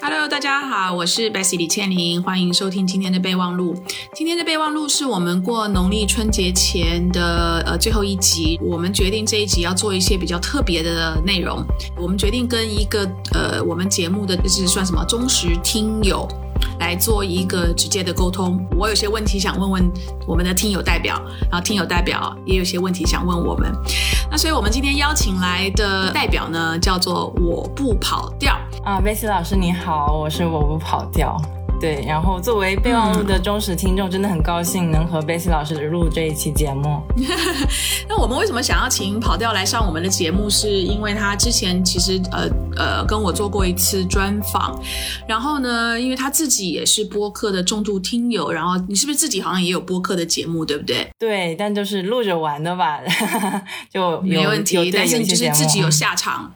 Hello，大家好，我是 Bessy 李倩玲，欢迎收听今天的备忘录。今天的备忘录是我们过农历春节前的呃最后一集，我们决定这一集要做一些比较特别的内容。我们决定跟一个呃我们节目的就是算什么忠实听友来做一个直接的沟通。我有些问题想问问我们的听友代表，然后听友代表也有些问题想问我们。那所以我们今天邀请来的代表呢，叫做我不跑调。啊，贝西老师你好，我是我不跑调。对，然后作为备忘录的忠实听众，真的很高兴能和贝西老师录这一期节目。那我们为什么想要请跑调来上我们的节目？是因为他之前其实呃呃跟我做过一次专访，然后呢，因为他自己也是播客的重度听友，然后你是不是自己好像也有播客的节目，对不对？对，但就是录着玩的吧，就没问题。但是你就是自己有 下场。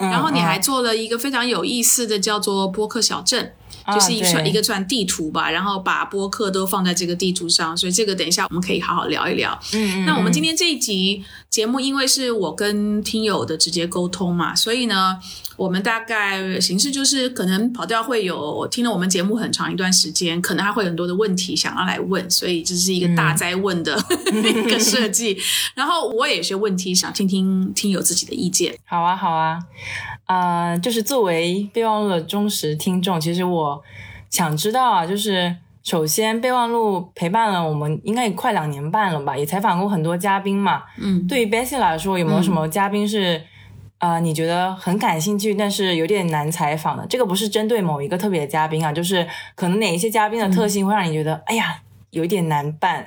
然后你还嗯做了一个非常有意思的，叫做播客小镇，就是一串、对一个串地图吧，然后把播客都放在这个地图上，所以这个等一下我们可以好好聊一聊。嗯嗯，那我们今天天这一集节目，因为是我跟听友的直接沟通嘛，所以呢，我们大概形式就是可能跑调会有听了我们节目很长一段时间，可能他会有很多的问题想要来问，所以这是一个大灾问的、一个设计。然后我也有些问题想听听听友自己的意见。好啊好啊，啊，就是作为备忘录的忠实听众，其实我想知道啊，就是。首先，备忘录陪伴了我们应该也快两年半了吧，也采访过很多嘉宾嘛。嗯，对于 Bessy 来说，有没有什么嘉宾是，呃，你觉得很感兴趣，但是有点难采访的？这个不是针对某一个特别的嘉宾啊，就是可能哪一些嘉宾的特性会让你觉得，哎呀，有一点难办。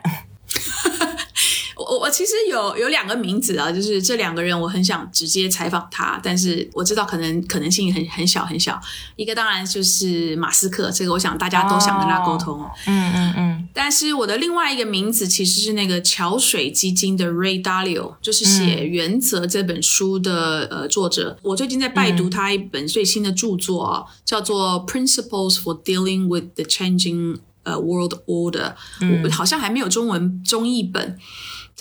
我我其实有有两个名字啊，就是这两个人我很想直接采访他，但是我知道可能可能性很很小很小。一个当然就是马斯克，这个我想大家都想跟他沟通。嗯嗯嗯，但是我的另外一个名字其实是那个桥水基金的 Ray Dalio，就是写《原则》这本书的、呃作者。我最近在拜读他一本最新的著作啊，叫做《Principles for Dealing with the Changing 呃 World Order》，我好像还没有中文中译本。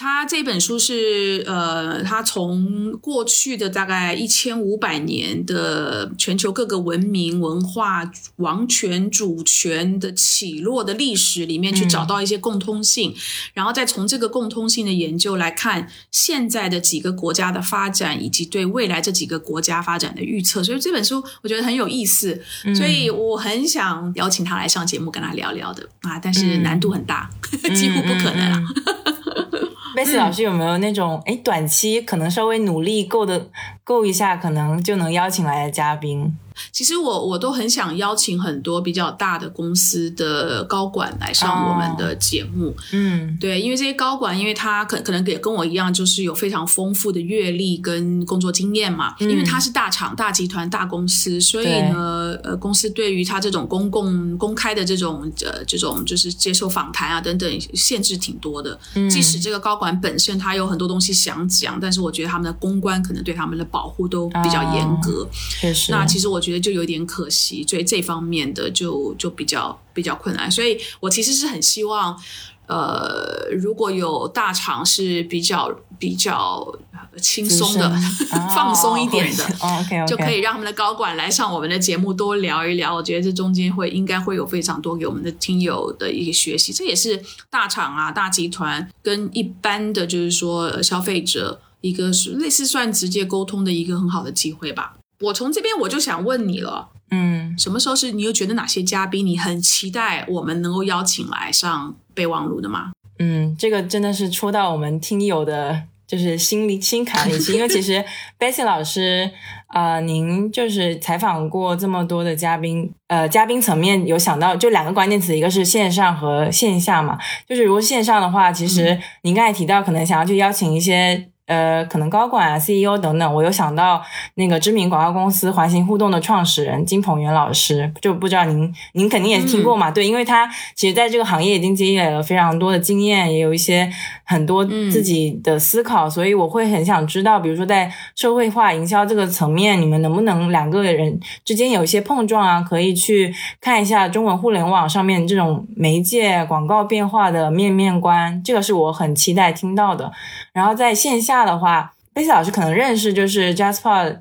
他这本书是呃，他从过去的大概一千五百年的全球各个文明、文化、王权、主权的起落的历史里面去找到一些共通性，然后再从这个共通性的研究来看现在的几个国家的发展，以及对未来这几个国家发展的预测。所以这本书我觉得很有意思，所以我很想邀请他来上节目跟他聊聊的啊，但是难度很大，几乎不可能啊。贝斯老师有没有那种哎，短期可能稍微努力够的够一下，可能就能邀请来的嘉宾？其实我我都很想邀请很多比较大的公司的高管来上我们的节目，嗯。对，因为这些高管，因为他可可能也跟我一样，就是有非常丰富的阅历跟工作经验嘛，因为他是大厂、大集团、大公司，所以呢，呃，公司对于他这种公共公开的这种呃这种就是接受访谈啊等等限制挺多的。即使这个高管本身他有很多东西想讲，但是我觉得他们的公关可能对他们的保护都比较严格。确实。那其实我觉得就有点可惜，所以这方面的就就比较比较困难。所以我其实是很希望，呃，如果有大厂是比较比较轻松的、放松一点的，哦，OK 就可以让他们的高管来上我们的节目多聊一聊。我觉得这中间会应该会有非常多给我们的听友的一个学习。这也是大厂啊、大集团跟一般的就是说呃消费者一个是类似算直接沟通的一个很好的机会吧。我从这边我就想问你了，嗯，什么时候是你又觉得哪些嘉宾你很期待我们能够邀请来上备忘录的吗？嗯，这个真的是戳到我们听友的，就是心里心坎里去。因为其实 Bessy 老师，呃，您就是采访过这么多的嘉宾，呃，嘉宾层面有想到就两个关键词，一个是线上和线下嘛。就是如果线上的话，其实您刚才提到可能想要去邀请一些。呃，可能高管啊、CEO 等等，我又想到那个知名广告公司环形互动的创始人金鹏元老师，就不知道您您肯定也听过嘛？对，因为他其实在这个行业已经积累了非常多的经验，也有一些很多自己的思考，所以我会很想知道，比如说在社会化营销这个层面，你们能不能两个人之间有一些碰撞啊？可以去看一下中文互联网上面这种媒介广告变化的面面观，这个是我很期待听到的。然后在线下的话，贝斯老师可能认识就是 Jasper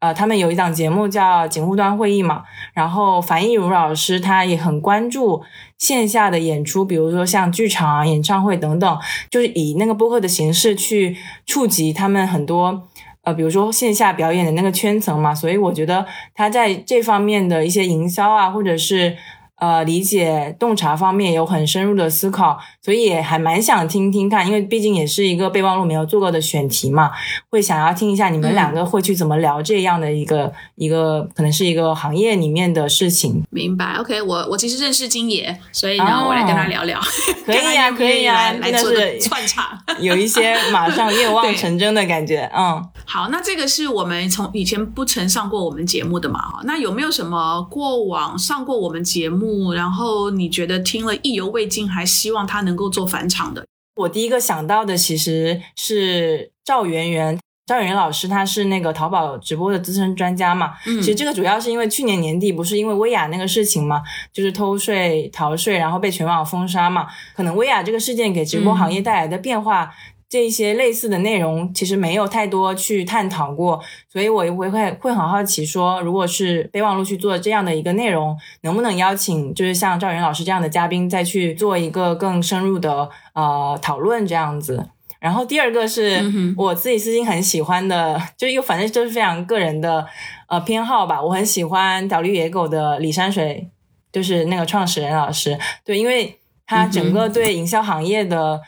呃，他们有一档节目叫《警务端会议》嘛，然后樊亦茹老师他也很关注线下的演出，比如说像剧场啊、演唱会等等，就是以那个播客的形式去触及他们很多呃，比如说线下表演的那个圈层嘛，所以我觉得他在这方面的一些营销啊，或者是。呃，理解洞察方面有很深入的思考，所以也还蛮想听听看，因为毕竟也是一个备忘录没有做过的选题嘛，会想要听一下你们两个会去怎么聊这样的一个一个可能是一个行业里面的事情。明白，OK，我我其实认识金爷，所以呢，我来跟他聊聊。可 以呀，可以呀，来做串场，有一些马上愿望 成真的感觉。嗯，好，那这个是我们从以前不曾上过我们节目的嘛？哈，那有没有什么过往上过我们节目？然后你觉得听了意犹未尽，还希望他能够做返场的？我第一个想到的其实是赵媛媛，赵媛媛老师，她是那个淘宝直播的资深专家嘛。嗯，其实这个主要是因为去年年底不是因为薇娅那个事情嘛，就是偷税逃税，然后被全网封杀嘛。可能薇娅这个事件给直播行业带来的变化。这些类似的内容其实没有太多去探讨过，所以我也会会会很好奇，说如果是备忘录去做这样的一个内容，能不能邀请就是像赵云老师这样的嘉宾再去做一个更深入的呃讨论这样子。然后第二个是我自己私心很喜欢的，就又反正就是非常个人的呃偏好吧，我很喜欢屌绿野狗的李山水，就是那个创始人老师，对，因为他整个对营销行业的。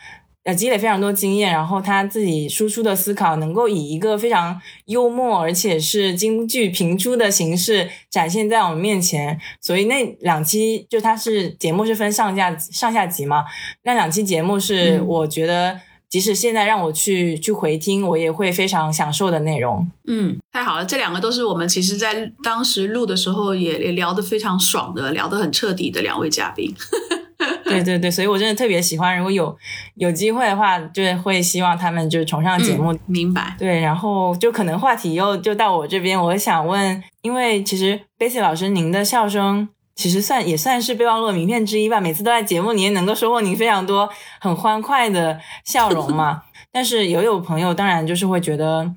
呃，积累非常多经验，然后他自己输出的思考能够以一个非常幽默而且是京剧评出的形式展现在我们面前。所以那两期就他是节目是分上下上下集嘛，那两期节目是我觉得即使现在让我去去回听，我也会非常享受的内容。嗯，太好了，这两个都是我们其实在当时录的时候也也聊得非常爽的，聊得很彻底的两位嘉宾。对对对，所以我真的特别喜欢，如果有有机会的话，就是会希望他们就是重上节目。明白。对，然后就可能话题又就到我这边，我想问，因为其实贝西老师您的笑声其实算也算是备忘录的名片之一吧，每次都在节目里面能够收获您非常多很欢快的笑容嘛。但是也有朋友当然就是会觉得，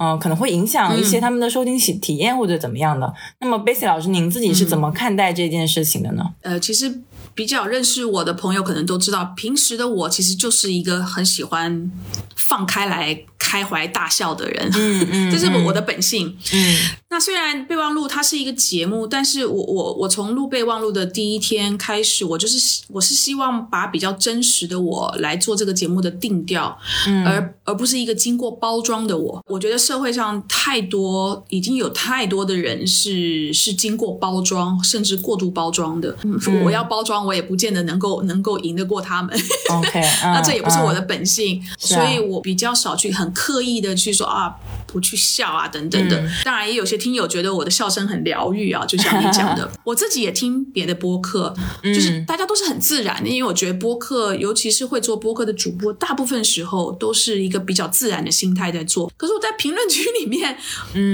嗯，可能会影响一些他们的收听体体验或者怎么样的。那么贝西老师您自己是怎么看待这件事情的呢？呃，其实。比较认识我的朋友可能都知道，平时的我其实就是一个很喜欢放开来。开怀大笑的人，嗯 嗯，这是我的本性。嗯，那虽然备忘录它是一个节目，但是我我我从录备忘录的第一天开始，我就是我是希望把比较真实的我来做这个节目的定调，嗯，而而不是一个经过包装的我。我觉得社会上太多已经有太多的人是是经过包装甚至过度包装的。嗯，我要包装，我也不见得能够能够赢得过他们。OK，那这也不是我的本性，所以我比较少去很。刻意的去说啊，不去笑啊，等等的。当然，也有些听友觉得我的笑声很疗愈啊，就像你讲的，我自己也听别的播客，就是大家都是很自然的。因为我觉得播客，尤其是会做播客的主播，大部分时候都是一个比较自然的心态在做。可是我在评论区里面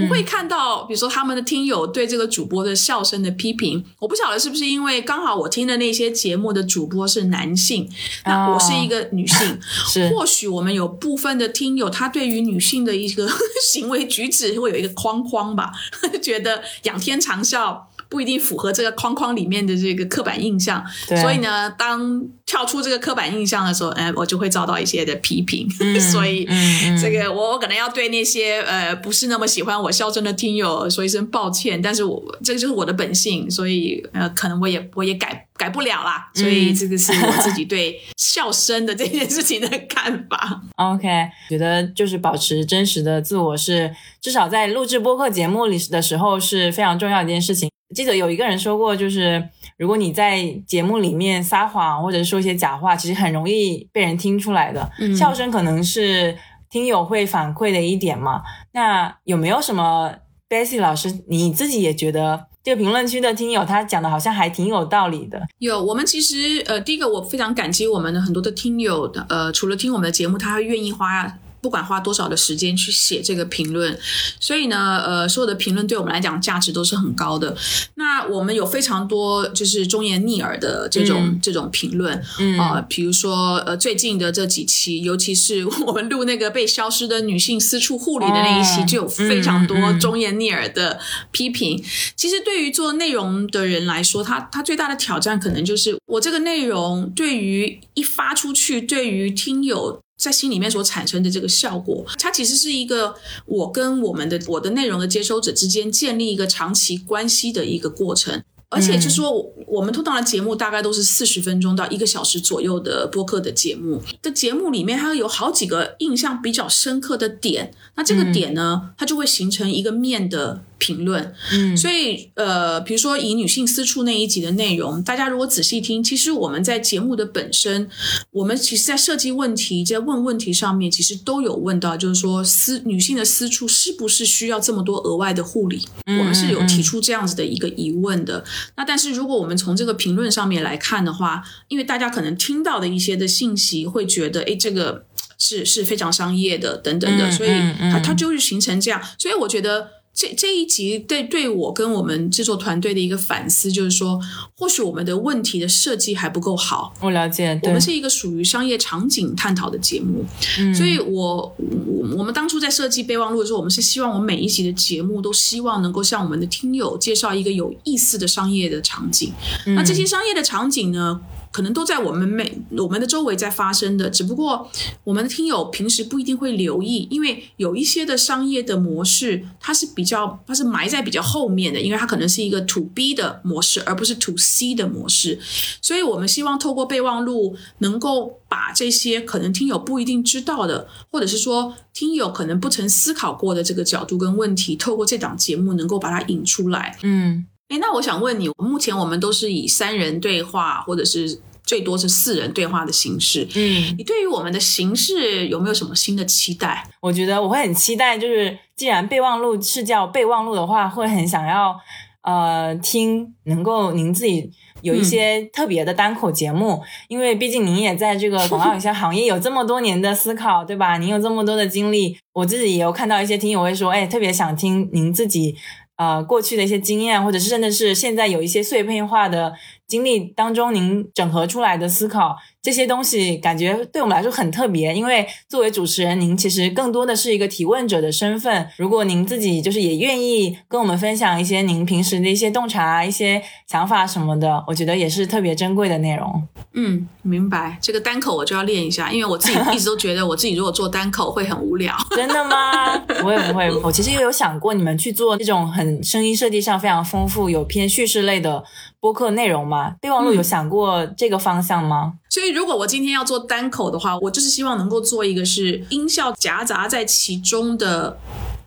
不会看到，比如说他们的听友对这个主播的笑声的批评。我不晓得是不是因为刚好我听的那些节目的主播是男性，那我是一个女性，或许我们有部分的听友他。他对于女性的一个 行为举止，会有一个框框吧，觉得仰天长啸。不一定符合这个框框里面的这个刻板印象，所以呢，当跳出这个刻板印象的时候，哎，我就会遭到一些的批评。所以，这个我我可能要对那些呃不是那么喜欢我笑声的听友说一声抱歉。但是我这个就是我的本性，所以呃，可能我也我也改改不了啦。所以这个是我自己对笑声的这件事情的看法。OK，觉得就是保持真实的自我是至少在录制播客节目里的时候是非常重要的一件事情。记得有一个人说过，就是如果你在节目里面撒谎或者说一些假话，其实很容易被人听出来的。笑声可能是听友会反馈的一点嘛？那有没有什么 Bessy 老师，你自己也觉得这个评论区的听友他讲的好像还挺有道理的？有，我们其实呃，第一个我非常感激我们的很多的听友的，呃，除了听我们的节目，他会愿意花。不管花多少的时间去写这个评论，所以呢，呃，所有的评论对我们来讲价值都是很高的。那我们有非常多就是忠言逆耳的这种、这种评论，啊、比如说呃最近的这几期，尤其是我们录那个被消失的女性私处护理的那一期，哦就有非常多忠言逆耳的批评。其实对于做内容的人来说，他他最大的挑战可能就是我这个内容对于一发出去，对于听友。在心里面所产生的这个效果，它其实是一个我跟我们的我的内容的接收者之间建立一个长期关系的一个过程。而且就是说，我我们通常的节目大概都是四十分钟到一个小时左右的播客的节目。的节目里面，它有好几个印象比较深刻的点。那这个点呢，它就会形成一个面的评论。嗯所以呃，比如说以女性私处那一集的内容，大家如果仔细听，其实我们在节目的本身，我们其实在设计问题、在问问题上面，其实都有问到，就是说私女性的私处是不是需要这么多额外的护理？我们是有提出这样子的一个疑问的。那但是如果我们从这个评论上面来看的话，因为大家可能听到的一些的信息，会觉得，哎，这个是是非常商业的等等的，嗯所以它它就是形成这样。所以我觉得这这一集对对我跟我们制作团队的一个反思，就是说，或许我们的问题的设计还不够好。我了解，对我们，是一个属于商业场景探讨的节目，嗯所以我我我们当初在设计备忘录的时候，我们是希望我们每一集的节目都希望能够向我们的听友介绍一个有意思的商业的场景。那这些商业的场景呢，可能都在我们每我们的周围在发生的，只不过我们的听友平时不一定会留意，因为有一些的商业的模式，它是比较它是埋在比较后面的，因为它可能是一个 to B 的模式，而不是 to C 的模式。所以我们希望透过备忘录，能够把这些可能听友不一定知道的，或者是说听友可能不曾思考过的这个角度跟问题，透过这档节目能够把它引出来。嗯诶，那我想问你，目前我们都是以三人对话，或者是最多是四人对话的形式。嗯，你对于我们的形式有没有什么新的期待？我觉得我会很期待，就是既然备忘录是叫备忘录的话，会很想要呃听，能够您自己。有一些特别的单口节目，因为毕竟您也在这个广告营销行业有这么多年的思考，对吧？您有这么多的经历，我自己也有看到一些听友会说，哎，特别想听您自己呃过去的一些经验，或者是甚至是现在有一些碎片化的经历当中，您整合出来的思考，这些东西感觉对我们来说很特别。因为作为主持人，您其实更多的是一个提问者的身份。如果您自己就是也愿意跟我们分享一些您平时的一些洞察、一些想法什么的，我觉得也是特别珍贵的内容。嗯，明白。这个单口我就要练一下，因为我自己一直都觉得我自己如果做单口会很无聊。真的吗？我也不会。我其实也有想过，你们去做那种很声音设计上非常丰富、有偏叙事类的播客内容吗？备忘录有想过这个方向吗？所以，如果我今天要做单口的话，我就是希望能够做一个是音效夹杂在其中的，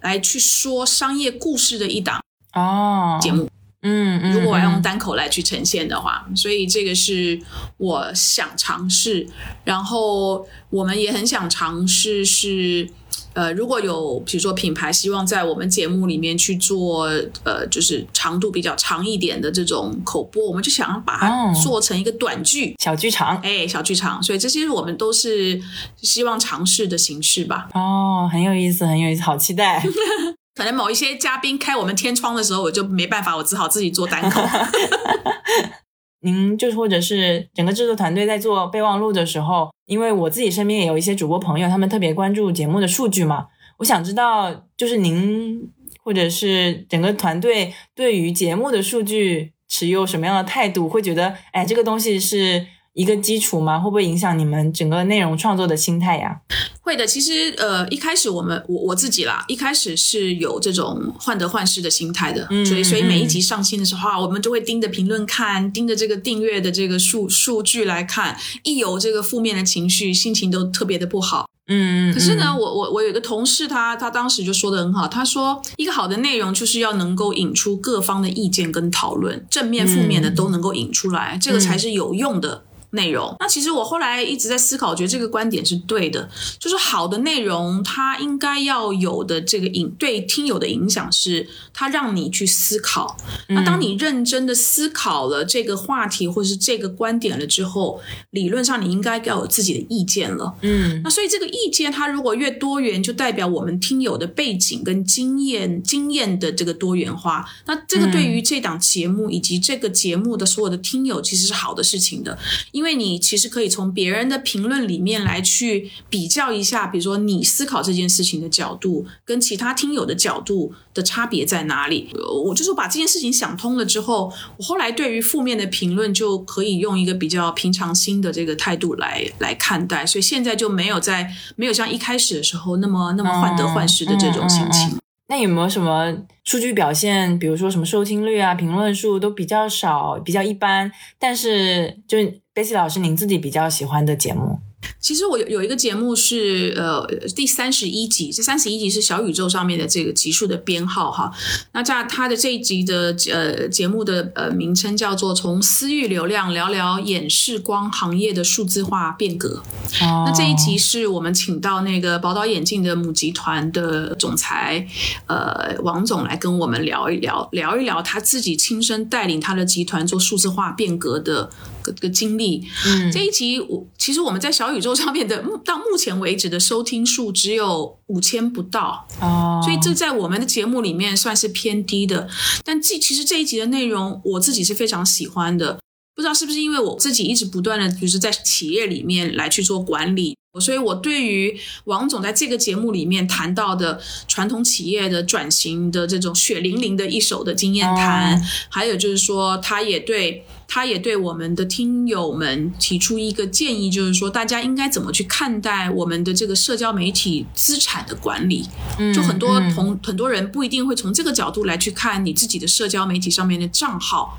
来去说商业故事的一档哦，节目。嗯嗯，如果我要用嗯单口来去呈现的话，所以这个是我想尝试。然后我们也很想尝试是。呃，如果有比如说品牌希望在我们节目里面去做，呃，就是长度比较长一点的这种口播，我们就想要把它哦做成一个短剧，小剧场哎，小剧场。所以这些我们都是希望尝试的形式吧。哦，很有意思，很有意思，好期待。可能某一些嘉宾开我们天窗的时候，我就没办法，我只好自己做单口。您就是或者是整个制作团队在做备忘录的时候，因为我自己身边也有一些主播朋友，他们特别关注节目的数据嘛，我想知道就是您或者是整个团队对于节目的数据持有什么样的态度？会觉得哎，这个东西是一个基础吗？会不会影响你们整个内容创作的心态呀？会的，其实呃，一开始我们我我自己啦，一开始是有这种患得患失的心态的，嗯所以所以每一嗯集上新的时候啊，我们就会盯着评论看，盯着这个订阅的这个数数据来看，一有这个负面的情绪，心情都特别的不好。嗯，可是呢，嗯，我我我有一个同事他，他当时就说的很好，他说一个好的内容就是要能够引出各方的意见跟讨论，正面负面的都能够引出来，这个才是有用的。内容。那其实我后来一直在思考，我觉得这个观点是对的，就是好的内容它应该要有的这个影对听友的影响是，它让你去思考。那当你认真的思考了这个话题或者是这个观点了之后，理论上你应该要有自己的意见了。嗯，那所以这个意见它如果越多元，就代表我们听友的背景跟经验经验的这个多元化。那这个对于这档节目以及这个节目的所有的听友其实是好的事情的，因为因为你其实可以从别人的评论里面来去比较一下，比如说你思考这件事情的角度跟其他听友的角度的差别在哪里。我就是把这件事情想通了之后，我后来对于负面的评论就可以用一个比较平常心的这个态度来来看待，所以现在就没有在没有像一开始的时候那么那么患得患失的这种心情。那有没有什么数据表现，比如说什么收听率啊、评论数都比较少、比较一般，但是就贝西老师您自己比较喜欢的节目？其实我有有一个节目是呃第三十一集，这三十一集是小宇宙上面的这个集数的编号哈。那在它的这一集的呃节目的呃名称叫做从私域流量聊聊演示光行业的数字化变革。那这一集是我们请到那个宝岛眼镜的母集团的总裁呃王总来跟我们聊一聊，聊一聊他自己亲身带领他的集团做数字化变革的个个经历。嗯，这一集我其实我们在小宇宙上面的到目前为止的收听数只有五千不到，哦，所以这在我们的节目里面算是偏低的。但这其实这一集的内容我自己是非常喜欢的，不知道是不是因为我自己一直不断的就是在企业里面来去做管理，所以我对于王总在这个节目里面谈到的传统企业的转型的这种血淋淋的一手的经验谈，还有就是说他也对。他也对我们的听友们提出一个建议，就是说大家应该怎么去看待我们的这个社交媒体资产的管理。就很多同很多人不一定会从这个角度来去看你自己的社交媒体上面的账号，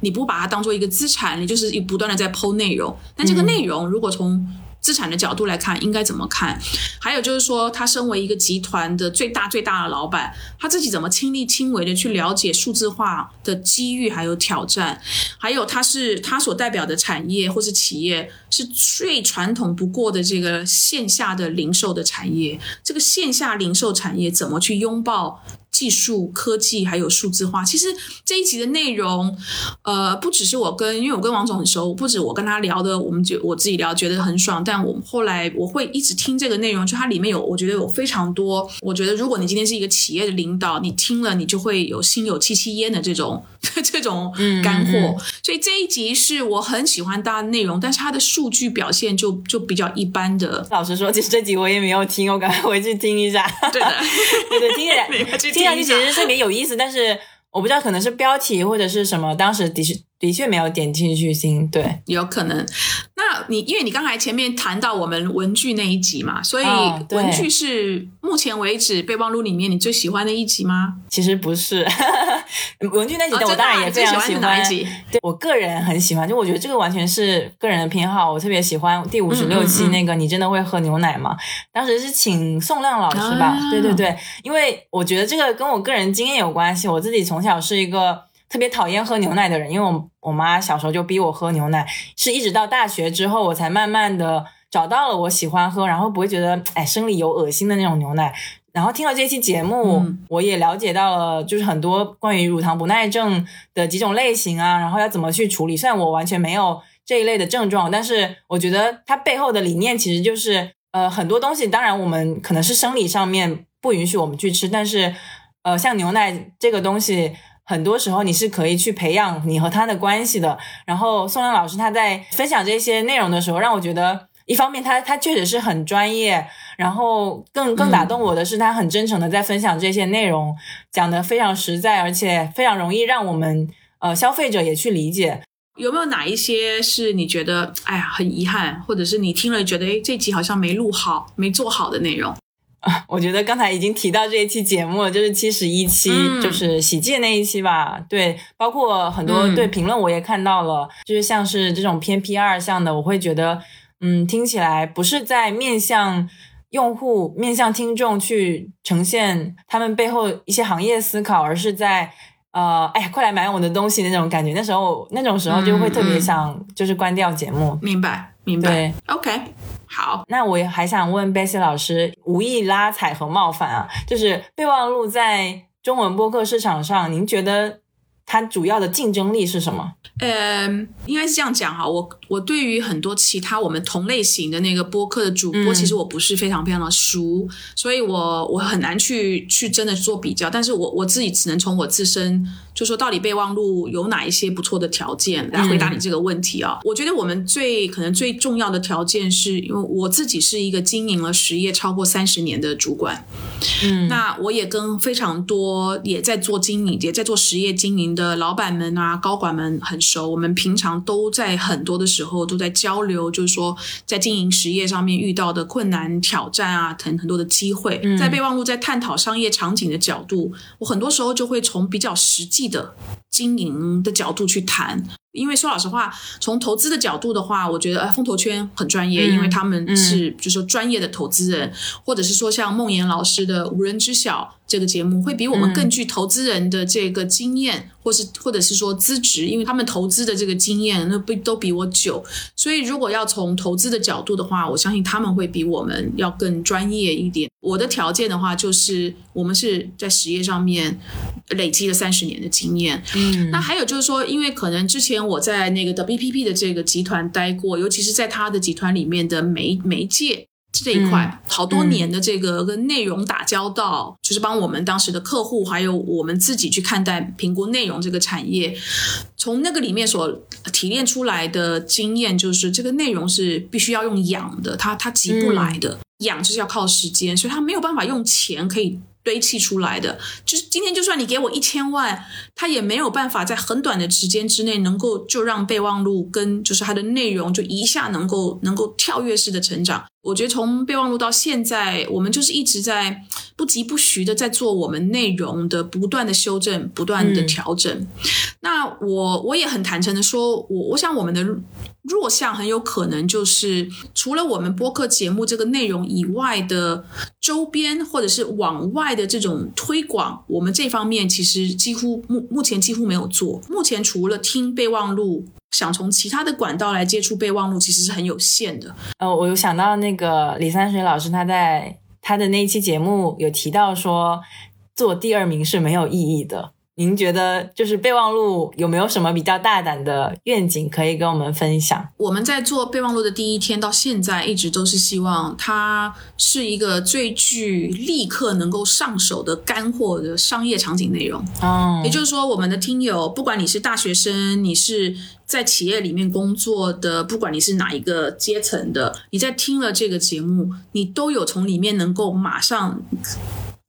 你不把它当做一个资产，你就是不断的在剖内容。但这个内容如果从资产的角度来看，应该怎么看？还有就是说，他身为一个集团的最大最大的老板，他自己怎么亲力亲为的去了解数字化的机遇还有挑战？还有他是他所代表的产业或是企业是最传统不过的这个线下的零售的产业，这个线下零售产业怎么去拥抱？技术、科技还有数字化，其实这一集的内容，呃，不只是我跟，因为我跟王总很熟，不止我跟他聊的，我们觉我自己聊觉得很爽。但我后来我会一直听这个内容，就它里面有，我觉得有非常多。我觉得如果你今天是一个企业的领导，你听了你就会有心有戚戚焉的这种这种干货。所以这一集是我很喜欢大家的内容，但是它的数据表现就就比较一般的。老实说，其实这集我也没有听，我赶快回去听一下。对的，对 对，听一下。听上去其实特别有意思，但是我不知道可能是标题或者是什么，当时的确的确没有点进去听。对，有可能。那你因为你刚才前面谈到我们文具那一集嘛，所以文具是目前为止备忘录里面你最喜欢的一集吗？其实不是，文具那集我当然也非常喜欢。对我个人很喜欢，就我觉得这个完全是个人的偏好。我特别喜欢第五十六期那个，你真的会喝牛奶吗？当时是请宋亮老师吧？对对对，因为我觉得这个跟我个人经验有关系。我自己从小是一个。特别讨厌喝牛奶的人，因为我我妈小时候就逼我喝牛奶，是一直到大学之后，我才慢慢的找到了我喜欢喝，然后不会觉得哎生理有恶心的那种牛奶。然后听了这期节目，我也了解到了，就是很多关于乳糖不耐症的几种类型啊，然后要怎么去处理。虽然我完全没有这一类的症状，但是我觉得它背后的理念其实就是，呃，很多东西，当然我们可能是生理上面不允许我们去吃，但是，呃，像牛奶这个东西。很多时候你是可以去培养你和他的关系的。然后宋亮老师他在分享这些内容的时候，让我觉得一方面他他确实是很专业，然后更更打动我的是他很真诚的在分享这些内容，讲的非常实在，而且非常容易让我们呃消费者也去理解。有没有哪一些是你觉得哎呀很遗憾，或者是你听了觉得哎这集好像没录好、没做好的内容？我觉得刚才已经提到这一期节目了，就是七十一期，就是喜记那一期吧。对，包括很多对评论我也看到了，就是像是这种偏 P 二向的，我会觉得，嗯，听起来不是在面向用户、面向听众去呈现他们背后一些行业思考，而是在呃，哎呀，快来买我的东西那种感觉。那时候那种时候就会特别想就是关掉节目。明白，明白。对，OK，好。那我还想问贝西老师，无意拉踩和冒犯啊，就是备忘录在中文播客市场上，您觉得？它主要的竞争力是什么？呃，应该是这样讲哈，我我对于很多其他我们同类型的那个播客的主播，其实我不是非常非常的熟，所以我我很难去去真的做比较，但是我我自己只能从我自身。就说到底备忘录有哪一些不错的条件来回答你这个问题啊？我觉得我们最可能最重要的条件是因为我自己是一个经营了实业超过三十年的主管，嗯，那我也跟非常多也在做经营、也在做实业经营的老板们啊、高管们很熟。我们平常都在很多的时候都在交流，就是说在经营实业上面遇到的困难、挑战啊，很很多的机会，在备忘录在探讨商业场景的角度，我很多时候就会从比较实际。的经营的角度去谈，因为说老实话，从投资的角度的话，我觉得呃，风投圈很专业，因为他们是就是说专业的投资人，或者是说像梦妍老师的《无人知晓》这个节目，会比我们更具投资人的这个经验，或是或者是说资质，因为他们投资的这个经验那不都比我久，所以如果要从投资的角度的话，我相信他们会比我们要更专业一点。我的条件的话，就是我们是在实业上面累积了三十年的经验。嗯，那还有就是说，因为可能之前我在那个 WPP 的这个集团待过，尤其是在他的集团里面的媒媒介这一块，好多年的这个跟内容打交道，就是帮我们当时的客户还有我们自己去看待评估内容这个产业，从那个里面所提炼出来的经验，就是这个内容是必须要用养的，它它急不来的。养就是要靠时间，所以它没有办法用钱可以堆砌出来的。就是今天，就算你给我一千万，他也没有办法在很短的时间之内能够就让备忘录跟就是它的内容就一下能够能够跳跃式的成长。我觉得从备忘录到现在，我们就是一直在不疾不徐的在做我们内容的不断的修正、不断的调整。那我我也很坦诚的说，我我想我们的。弱项很有可能就是除了我们播客节目这个内容以外的周边或者是往外的这种推广，我们这方面其实几乎目目前几乎没有做。目前除了听备忘录，想从其他的管道来接触备忘录，其实是很有限的。呃，我有想到那个李三水老师，他在他的那一期节目有提到说，做第二名是没有意义的。您觉得就是备忘录有没有什么比较大胆的愿景可以跟我们分享？我们在做备忘录的第一天到现在，一直都是希望它是一个最具立刻能够上手的干货的商业场景内容。哦，也就是说，我们的听友，不管你是大学生，你是在企业里面工作的，不管你是哪一个阶层的，你在听了这个节目，你都有从里面能够马上。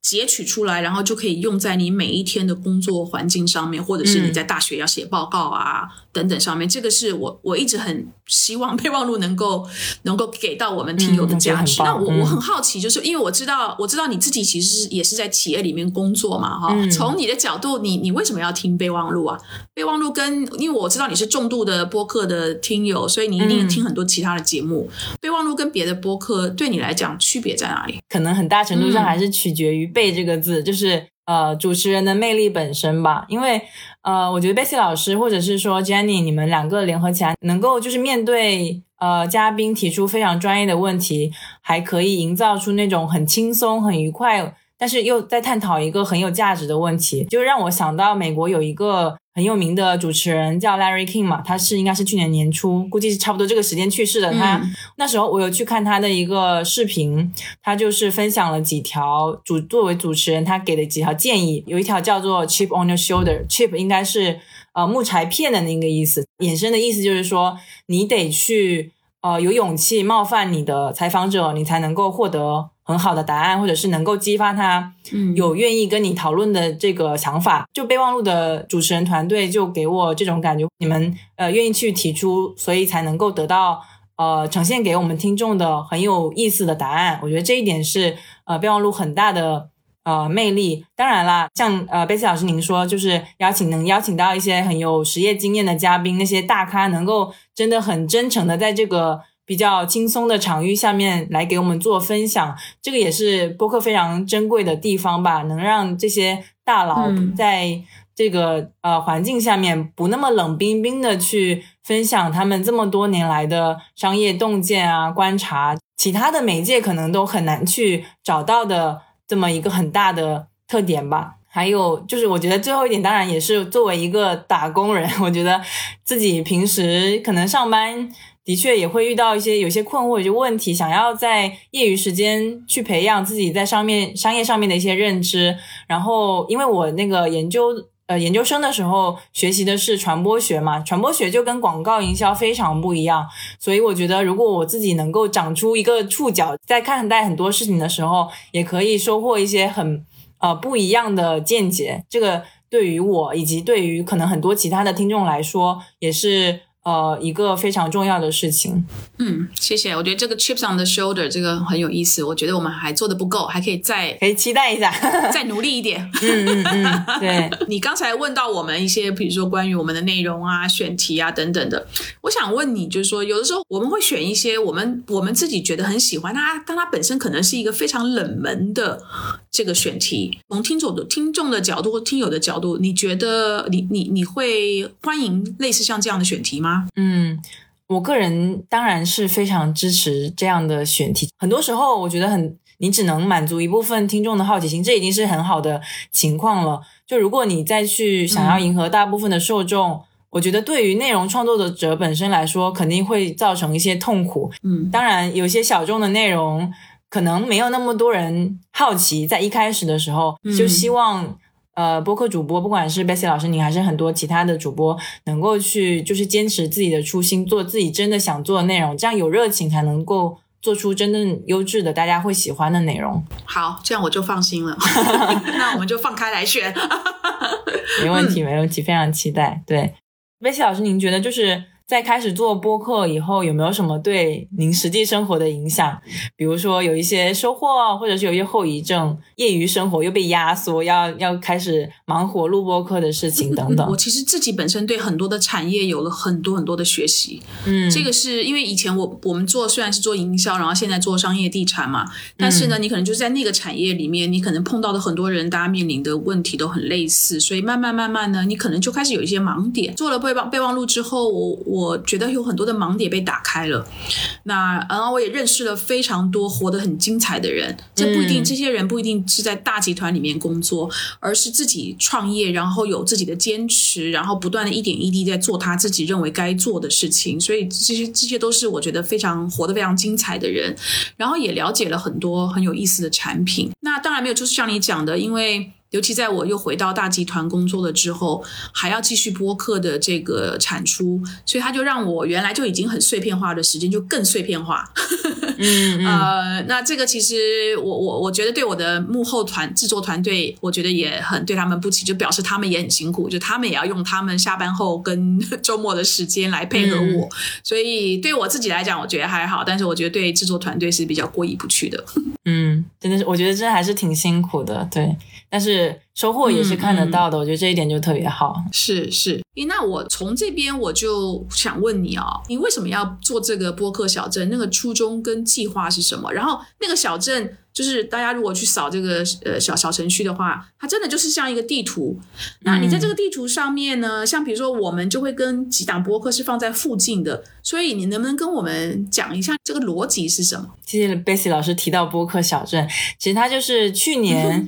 截取出来，然后就可以用在你每一天的工作环境上面，或者是你在大学要写报告啊等等上面。这个是我我一直很希望备忘录能够能够给到我们听友的价值。那我我很好奇，就是因为我知道我知道你自己其实也是在企业里面工作嘛，哈。从你的角度，你你为什么要听备忘录啊？备忘录跟因为我知道你是重度的播客的听友，所以你一定听很多其他的节目。备忘录跟别的播客对你来讲区别在哪里？可能很大程度上还是取决于。背这个字就是呃主持人的魅力本身吧，因为呃我觉得贝茜老师或者是说 Jenny 你们两个联合起来，能够就是面对呃嘉宾提出非常专业的问题，还可以营造出那种很轻松很愉快。但是又在探讨一个很有价值的问题，就让我想到美国有一个很有名的主持人叫 Larry King 嘛，他是应该是去年年初，估计是差不多这个时间去世的。他那时候我有去看他的一个视频，他就是分享了几条主作为主持人他给的几条建议，有一条叫做 chip on your shoulder，chip 应该是呃木柴片的那个意思，衍生的意思就是说你得去呃有勇气冒犯你的采访者，你才能够获得。很好的答案，或者是能够激发他有愿意跟你讨论的这个想法。就备忘录的主持人团队就给我这种感觉，你们呃愿意去提出，所以才能够得到呃呈现给我们听众的很有意思的答案。我觉得这一点是呃备忘录很大的呃魅力。当然啦，像呃贝斯老师您说，就是邀请能邀请到一些很有实业经验的嘉宾，那些大咖能够真的很真诚的在这个。比较轻松的场域下面来给我们做分享，这个也是播客非常珍贵的地方吧。能让这些大佬在这个呃环境下面，不那么冷冰冰的去分享他们这么多年来的商业洞见啊、观察，其他的媒介可能都很难去找到的这么一个很大的特点吧。还有就是，我觉得最后一点，当然也是作为一个打工人，我觉得自己平时可能上班的确也会遇到一些有些困惑、有些问题，想要在业余时间去培养自己在上面商业上面的一些认知。然后，因为我那个研究呃研究生的时候学习的是传播学嘛，传播学就跟广告营销非常不一样，所以我觉得如果我自己能够长出一个触角，在看待很多事情的时候，也可以收获一些很。呃，不一样的见解，这个对于我以及对于可能很多其他的听众来说，也是。呃，一个非常重要的事情。嗯，谢谢。我觉得这个 chips on the shoulder 这个很有意思。我觉得我们还做的不够，还可以再可以期待一下，再努力一点。嗯嗯嗯，对。你刚才问到我们一些，比如说关于我们的内容啊、选题啊等等的，我想问你，就是说，有的时候我们会选一些我们我们自己觉得很喜欢它，但它本身可能是一个非常冷门的这个选题。从听众的听众的角度或听友的角度，你觉得你你你会欢迎类似像这样的选题吗？嗯，我个人当然是非常支持这样的选题。很多时候，我觉得很，你只能满足一部分听众的好奇心，这已经是很好的情况了。就如果你再去想要迎合大部分的受众，我觉得对于内容创作者本身来说，肯定会造成一些痛苦。嗯，当然，有些小众的内容可能没有那么多人好奇，在一开始的时候就希望。呃，播客主播，不管是 Bessy 老师，你还是很多其他的主播，能够去就是坚持自己的初心，做自己真的想做的内容，这样有热情才能够做出真正优质的、大家会喜欢的内容。好，这样我就放心了。那我们就放开来选。没问题，没问题，非常期待。对，Bessy 老师，您觉得就是？在开始做播客以后，有没有什么对您实际生活的影响？比如说有一些收获，或者是有一些后遗症？业余生活又被压缩，要要开始忙活录播客的事情等等。我其实自己本身对很多的产业有了很多很多的学习。嗯，这个是因为以前我我们做虽然是做营销，然后现在做商业地产嘛，但是呢，你可能就是在那个产业里面，你可能碰到的很多人，大家面临的问题都很类似，所以慢慢慢慢呢，你可能就开始有一些盲点。做了备忘备忘录之后，我。我觉得有很多的盲点被打开了，那然后我也认识了非常多活得很精彩的人。这不一定，这些人不一定是在大集团里面工作，而是自己创业，然后有自己的坚持，然后不断的一点一滴在做他自己认为该做的事情。所以这些这些都是我觉得非常活得非常精彩的人，然后也了解了很多很有意思的产品。那当然没有，就是像你讲的，因为。尤其在我又回到大集团工作了之后，还要继续播客的这个产出，所以他就让我原来就已经很碎片化的时间就更碎片化。嗯 呃，那这个其实我我我觉得对我的幕后团制作团队，我觉得也很对他们不起，就表示他们也很辛苦，就他们也要用他们下班后跟 周末的时间来配合我。所以对我自己来讲，我觉得还好，但是我觉得对制作团队是比较过意不去的。嗯，真的是，我觉得这还是挺辛苦的，对。但是收获也是看得到的，我觉得这一点就特别好。是是，那我从这边我就想问你哦，你为什么要做这个播客小镇？那个初衷跟计划是什么？然后那个小镇，就是大家如果去扫这个呃小小程序的话，它真的就是像一个地图。那你在这个地图上面呢，像比如说我们就会跟几档播客是放在附近的，所以你能不能跟我们讲一下这个逻辑是什么？谢谢贝西老师提到播客小镇，其实它就是去年。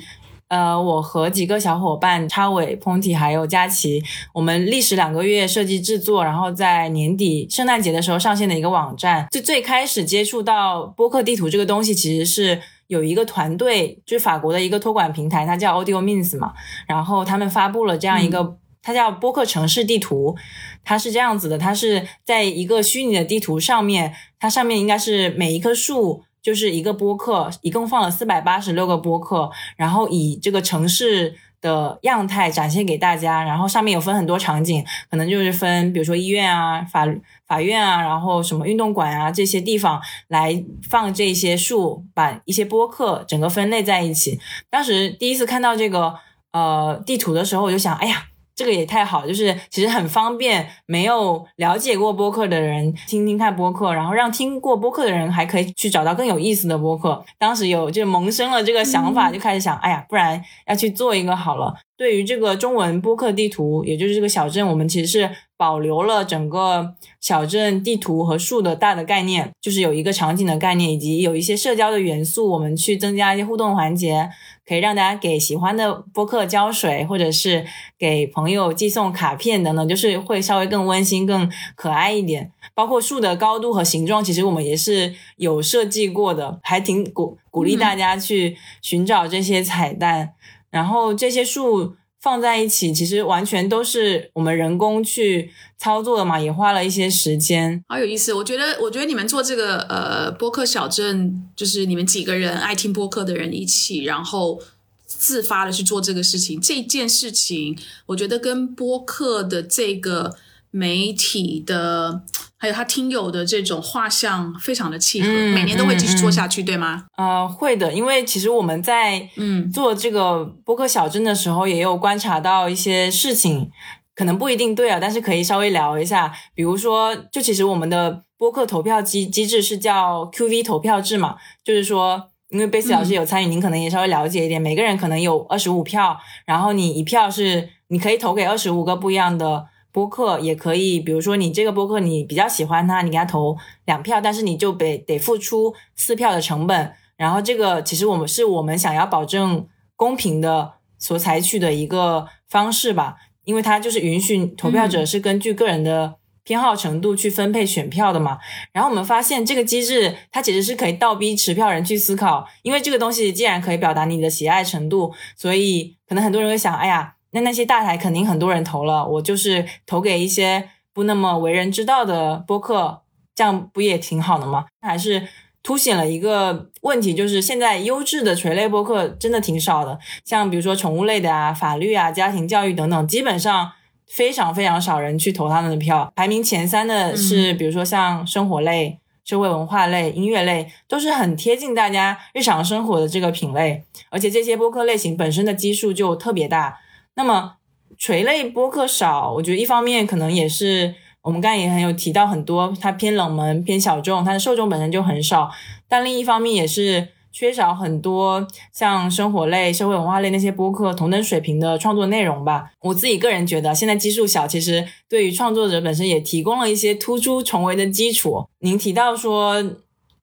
呃，我和几个小伙伴，叉尾、Ponty 还有佳琪，我们历时两个月设计制作，然后在年底圣诞节的时候上线的一个网站。就最开始接触到播客地图这个东西，其实是有一个团队，就是法国的一个托管平台，它叫 Audio Means 嘛，然后他们发布了这样一个，它叫播客城市地图，它是这样子的，它是在一个虚拟的地图上面，它上面应该是每一棵树。就是一个播客，一共放了四百八十六个播客，然后以这个城市的样态展现给大家，然后上面有分很多场景，可能就是分，比如说医院啊、法法院啊，然后什么运动馆啊这些地方来放这些树，把一些播客整个分类在一起。当时第一次看到这个呃地图的时候，我就想，哎呀。这个也太好，就是其实很方便，没有了解过播客的人听听看播客，然后让听过播客的人还可以去找到更有意思的播客。当时有就萌生了这个想法，就开始想，哎呀，不然要去做一个好了。对于这个中文播客地图，也就是这个小镇，我们其实是保留了整个小镇地图和树的大的概念，就是有一个场景的概念，以及有一些社交的元素，我们去增加一些互动环节，可以让大家给喜欢的播客浇水，或者是给朋友寄送卡片等等，就是会稍微更温馨、更可爱一点。包括树的高度和形状，其实我们也是有设计过的，还挺鼓鼓励大家去寻找这些彩蛋。然后这些树放在一起，其实完全都是我们人工去操作的嘛，也花了一些时间。好有意思，我觉得，我觉得你们做这个呃播客小镇，就是你们几个人爱听播客的人一起，然后自发的去做这个事情。这件事情，我觉得跟播客的这个媒体的。还有他听友的这种画像非常的契合，每年都会继续做下去，对吗？呃，会的，因为其实我们在嗯做这个播客小镇的时候，也有观察到一些事情，可能不一定对啊，但是可以稍微聊一下。比如说，就其实我们的播客投票机机制是叫 QV 投票制嘛，就是说，因为贝斯老师有参与，您可能也稍微了解一点，每个人可能有二十五票，然后你一票是你可以投给二十五个不一样的。播客也可以，比如说你这个播客你比较喜欢它，你给他投两票，但是你就得得付出四票的成本。然后这个其实我们是我们想要保证公平的所采取的一个方式吧，因为它就是允许投票者是根据个人的偏好程度去分配选票的嘛。然后我们发现这个机制它其实是可以倒逼持票人去思考，因为这个东西既然可以表达你的喜爱程度，所以可能很多人会想，哎呀。那那些大台肯定很多人投了，我就是投给一些不那么为人知道的播客，这样不也挺好的吗？还是凸显了一个问题，就是现在优质的垂类播客真的挺少的，像比如说宠物类的啊、法律啊、家庭教育等等，基本上非常非常少人去投他们的票。排名前三的是，比如说像生活类、社会文化类、音乐类，都是很贴近大家日常生活的这个品类，而且这些播客类型本身的基数就特别大。那么垂类播客少，我觉得一方面可能也是我们刚才也很有提到很多，它偏冷门、偏小众，它的受众本身就很少。但另一方面也是缺少很多像生活类、社会文化类那些播客同等水平的创作内容吧。我自己个人觉得，现在基数小，其实对于创作者本身也提供了一些突出重围的基础。您提到说，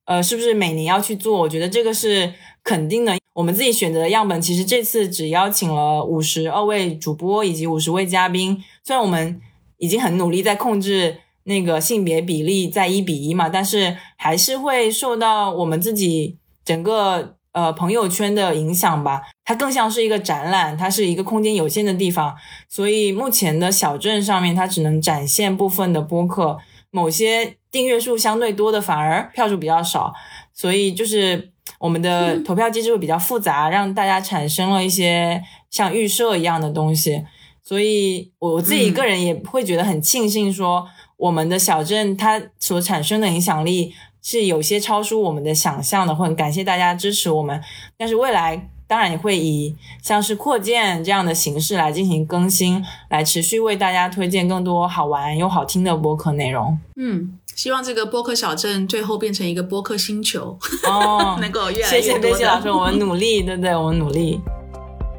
呃，是不是每年要去做？我觉得这个是肯定的。我们自己选择的样本，其实这次只邀请了五十二位主播以及五十位嘉宾。虽然我们已经很努力在控制那个性别比例在一比一嘛，但是还是会受到我们自己整个呃朋友圈的影响吧。它更像是一个展览，它是一个空间有限的地方，所以目前的小镇上面它只能展现部分的播客，某些订阅数相对多的反而票数比较少，所以就是。我们的投票机制会比较复杂，让大家产生了一些像预设一样的东西，所以我我自己个人也会觉得很庆幸，说我们的小镇它所产生的影响力是有些超出我们的想象的，会很感谢大家支持我们。但是未来当然也会以像是扩建这样的形式来进行更新，来持续为大家推荐更多好玩又好听的播客内容。嗯。希望这个播客小镇最后变成一个播客星球哦，能够越来越多。谢谢贝西老师，我们努力，对不对？我们努力。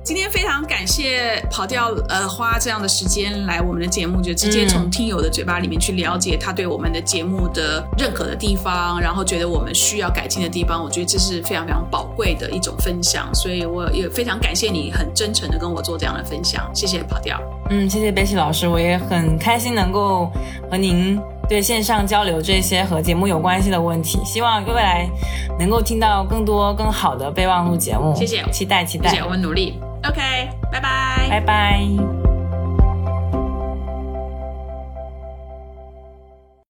今天非常感谢跑调呃花这样的时间来我们的节目，就直接从听友的嘴巴里面去了解他对我们的节目的认可的地方，然后觉得我们需要改进的地方，我觉得这是非常非常宝贵的一种分享，所以我也非常感谢你很真诚的跟我做这样的分享，谢谢跑调。嗯，谢谢贝西老师，我也很开心能够和您。对线上交流这些和节目有关系的问题，希望未来能够听到更多更好的备忘录节目。谢谢，期待期待，谢谢，我们努力。OK，拜拜，拜拜。